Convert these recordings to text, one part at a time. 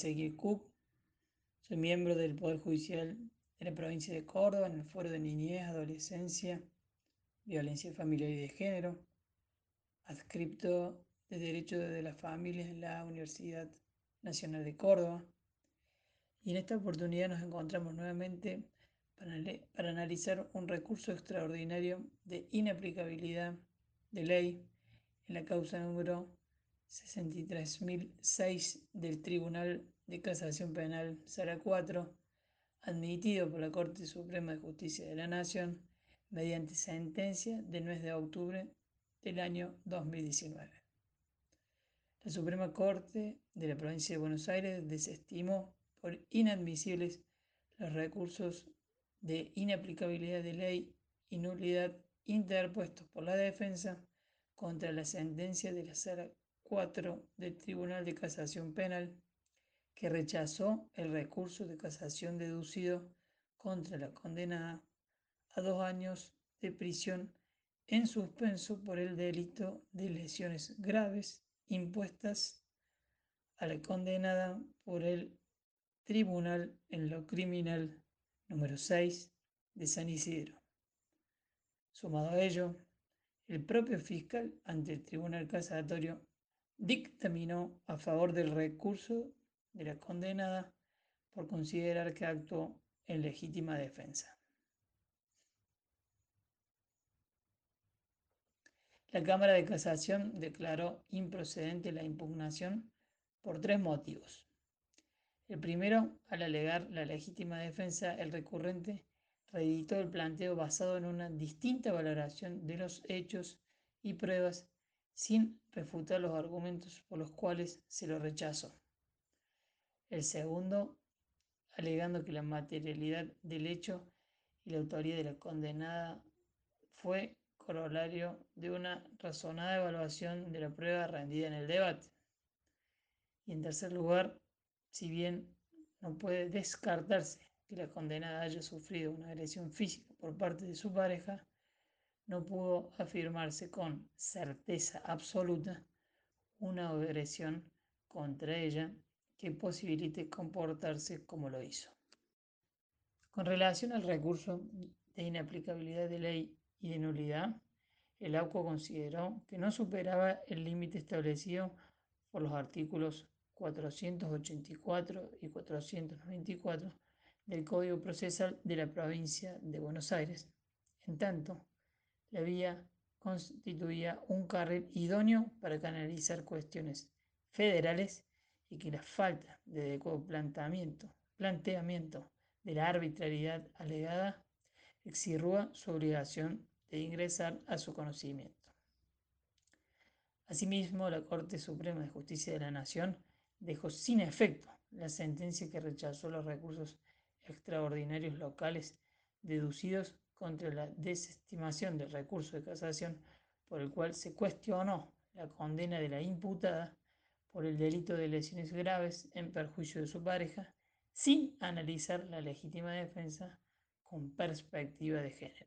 Ezequiel Cook. Soy miembro del Poder Judicial de la provincia de Córdoba en el Foro de Niñez, Adolescencia, Violencia Familiar y de Género, adscripto de Derecho de las Familias en la Universidad Nacional de Córdoba. Y en esta oportunidad nos encontramos nuevamente para analizar un recurso extraordinario de inaplicabilidad de ley en la causa número 63.006 del Tribunal de Casación Penal Sala 4, admitido por la Corte Suprema de Justicia de la Nación mediante sentencia del mes de octubre del año 2019. La Suprema Corte de la Provincia de Buenos Aires desestimó por inadmisibles los recursos de inaplicabilidad de ley y nulidad interpuestos por la defensa contra la sentencia de la Sala 4 del Tribunal de Casación Penal, que rechazó el recurso de casación deducido contra la condenada a dos años de prisión en suspenso por el delito de lesiones graves impuestas a la condenada por el Tribunal en lo Criminal número 6 de San Isidro. Sumado a ello, el propio fiscal ante el Tribunal Casatorio dictaminó a favor del recurso de la condenada por considerar que actuó en legítima defensa. La Cámara de Casación declaró improcedente la impugnación por tres motivos. El primero, al alegar la legítima defensa, el recurrente reeditó el planteo basado en una distinta valoración de los hechos y pruebas sin refutar los argumentos por los cuales se lo rechazó. El segundo, alegando que la materialidad del hecho y la autoría de la condenada fue corolario de una razonada evaluación de la prueba rendida en el debate. Y en tercer lugar, si bien no puede descartarse que la condenada haya sufrido una agresión física por parte de su pareja, no pudo afirmarse con certeza absoluta una agresión contra ella que posibilite comportarse como lo hizo. Con relación al recurso de inaplicabilidad de ley y de nulidad, el AUCO consideró que no superaba el límite establecido por los artículos 484 y 494 del Código Procesal de la provincia de Buenos Aires. En tanto, la vía constituía un carril idóneo para canalizar cuestiones federales y que la falta de adecuado planteamiento, de la arbitrariedad alegada exirrúa su obligación de ingresar a su conocimiento. Asimismo, la Corte Suprema de Justicia de la Nación dejó sin efecto la sentencia que rechazó los recursos extraordinarios locales deducidos contra la desestimación del recurso de casación por el cual se cuestionó la condena de la imputada por el delito de lesiones graves en perjuicio de su pareja, sin analizar la legítima defensa con perspectiva de género.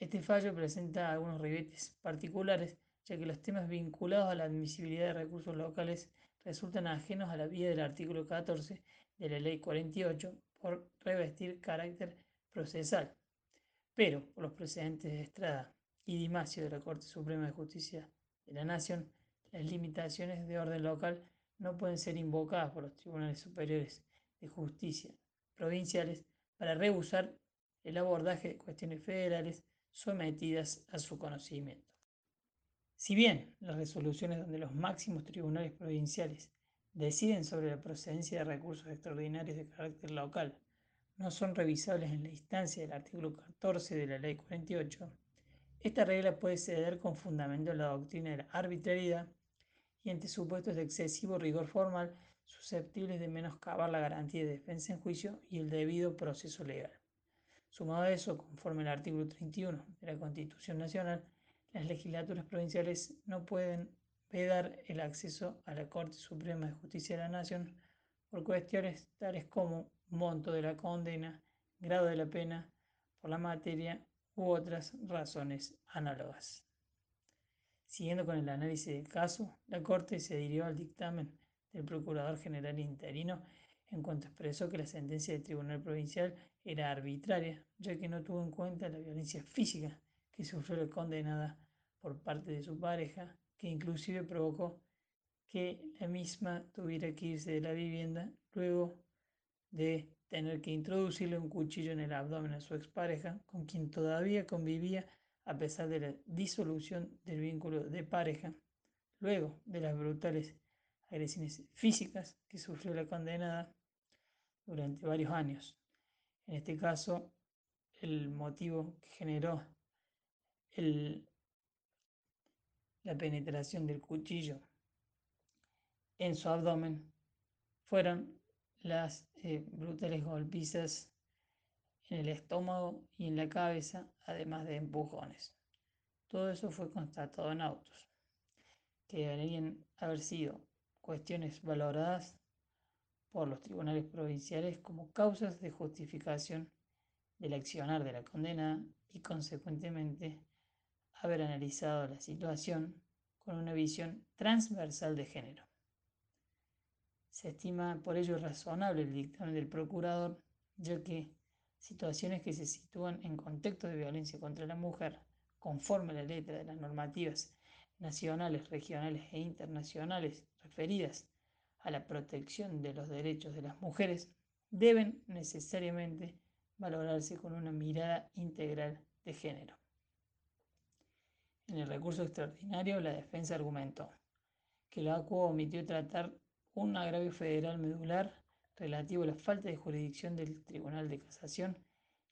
Este fallo presenta algunos ribetes particulares ya que los temas vinculados a la admisibilidad de recursos locales resultan ajenos a la vía del artículo 14 de la Ley 48 por revestir carácter procesal. Pero, por los precedentes de Estrada y Dimacio de la Corte Suprema de Justicia de la Nación, las limitaciones de orden local no pueden ser invocadas por los tribunales superiores de justicia provinciales para rehusar el abordaje de cuestiones federales sometidas a su conocimiento. Si bien las resoluciones donde los máximos tribunales provinciales deciden sobre la procedencia de recursos extraordinarios de carácter local no son revisables en la instancia del artículo 14 de la Ley 48, esta regla puede ceder con fundamento en la doctrina de la arbitrariedad y ante supuestos de excesivo rigor formal susceptibles de menoscabar la garantía de defensa en juicio y el debido proceso legal. Sumado a eso, conforme al artículo 31 de la Constitución Nacional, las legislaturas provinciales no pueden vedar el acceso a la Corte Suprema de Justicia de la Nación por cuestiones tales como monto de la condena, grado de la pena por la materia u otras razones análogas. Siguiendo con el análisis del caso, la Corte se dirigió al dictamen del Procurador General interino en cuanto expresó que la sentencia del Tribunal Provincial era arbitraria, ya que no tuvo en cuenta la violencia física que sufrió la condenada por parte de su pareja, que inclusive provocó que la misma tuviera que irse de la vivienda luego de tener que introducirle un cuchillo en el abdomen a su expareja, con quien todavía convivía a pesar de la disolución del vínculo de pareja, luego de las brutales agresiones físicas que sufrió la condenada durante varios años. En este caso, el motivo que generó la penetración del cuchillo en su abdomen fueron las eh, brutales golpizas en el estómago y en la cabeza, además de empujones. Todo eso fue constatado en autos, que deberían haber sido cuestiones valoradas por los tribunales provinciales como causas de justificación del accionar de la condena y consecuentemente haber analizado la situación con una visión transversal de género. Se estima por ello razonable el dictamen del procurador, ya que situaciones que se sitúan en contexto de violencia contra la mujer, conforme a la letra de las normativas nacionales, regionales e internacionales referidas a la protección de los derechos de las mujeres, deben necesariamente valorarse con una mirada integral de género. En el recurso extraordinario, la defensa argumentó que la ACUA omitió tratar un agravio federal medular relativo a la falta de jurisdicción del Tribunal de Casación,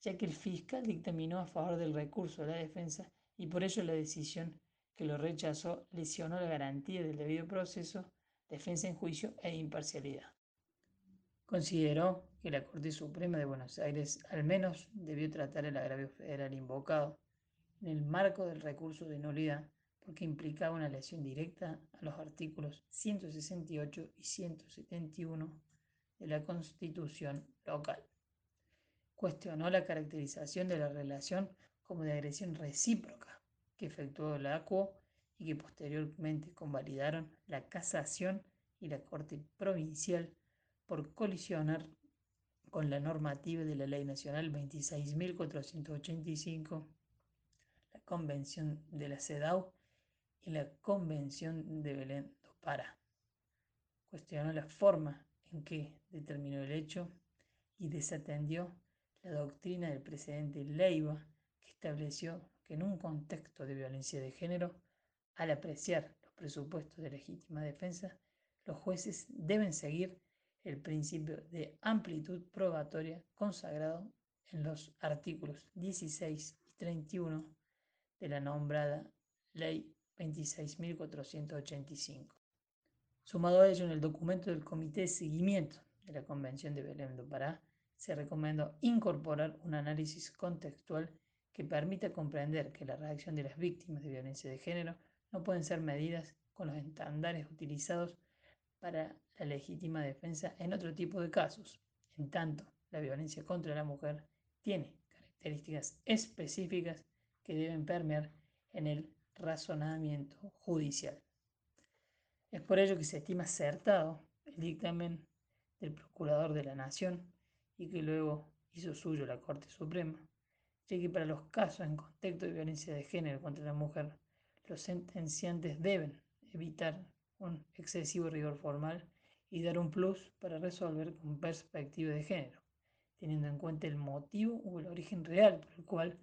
ya que el fiscal dictaminó a favor del recurso de la defensa y por ello la decisión que lo rechazó lesionó la garantía del debido proceso, defensa en juicio e imparcialidad. Consideró que la Corte Suprema de Buenos Aires al menos debió tratar el agravio federal invocado en el marco del recurso de nulidad porque implicaba una lesión directa a los artículos 168 y 171 de la Constitución local. Cuestionó la caracterización de la relación como de agresión recíproca que efectuó la ACUO y que posteriormente convalidaron la casación y la Corte Provincial por colisionar con la normativa de la Ley Nacional 26.485, la Convención de la CEDAW y la Convención de Belén do Pará. Cuestionó la forma en que determinó el hecho y desatendió la doctrina del presidente Leiva, que estableció que en un contexto de violencia de género, al apreciar los presupuestos de legítima defensa, los jueces deben seguir el principio de amplitud probatoria consagrado en los artículos 16 y 31 de la nombrada Ley 26.485. Sumado a ello, en el documento del Comité de Seguimiento de la Convención de Belém do Pará, se recomendó incorporar un análisis contextual que permita comprender que la reacción de las víctimas de violencia de género no pueden ser medidas con los estándares utilizados para la legítima defensa en otro tipo de casos. En tanto, la violencia contra la mujer tiene características específicas que deben permear en el razonamiento judicial. Es por ello que se estima acertado el dictamen del Procurador de la Nación y que luego hizo suyo la Corte Suprema, ya que para los casos en contexto de violencia de género contra la mujer, los sentenciantes deben evitar un excesivo rigor formal y dar un plus para resolver con perspectiva de género, teniendo en cuenta el motivo o el origen real por el cual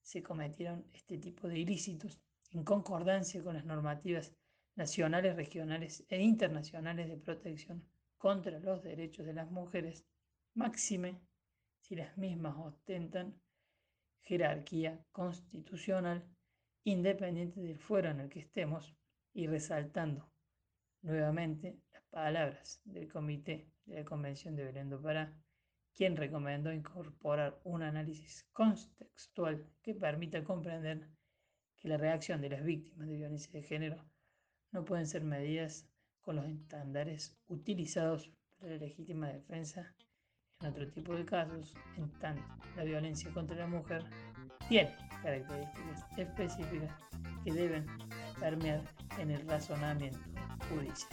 se cometieron este tipo de ilícitos en concordancia con las normativas nacionales, regionales e internacionales de protección contra los derechos de las mujeres, máxime si las mismas ostentan jerarquía constitucional independiente del fuero en el que estemos y resaltando nuevamente las palabras del Comité de la Convención de Belén do Pará, quien recomendó incorporar un análisis contextual que permita comprender la reacción de las víctimas de violencia de género no pueden ser medidas con los estándares utilizados para la legítima defensa en otro tipo de casos, en tanto la violencia contra la mujer tiene características específicas que deben permear en el razonamiento point.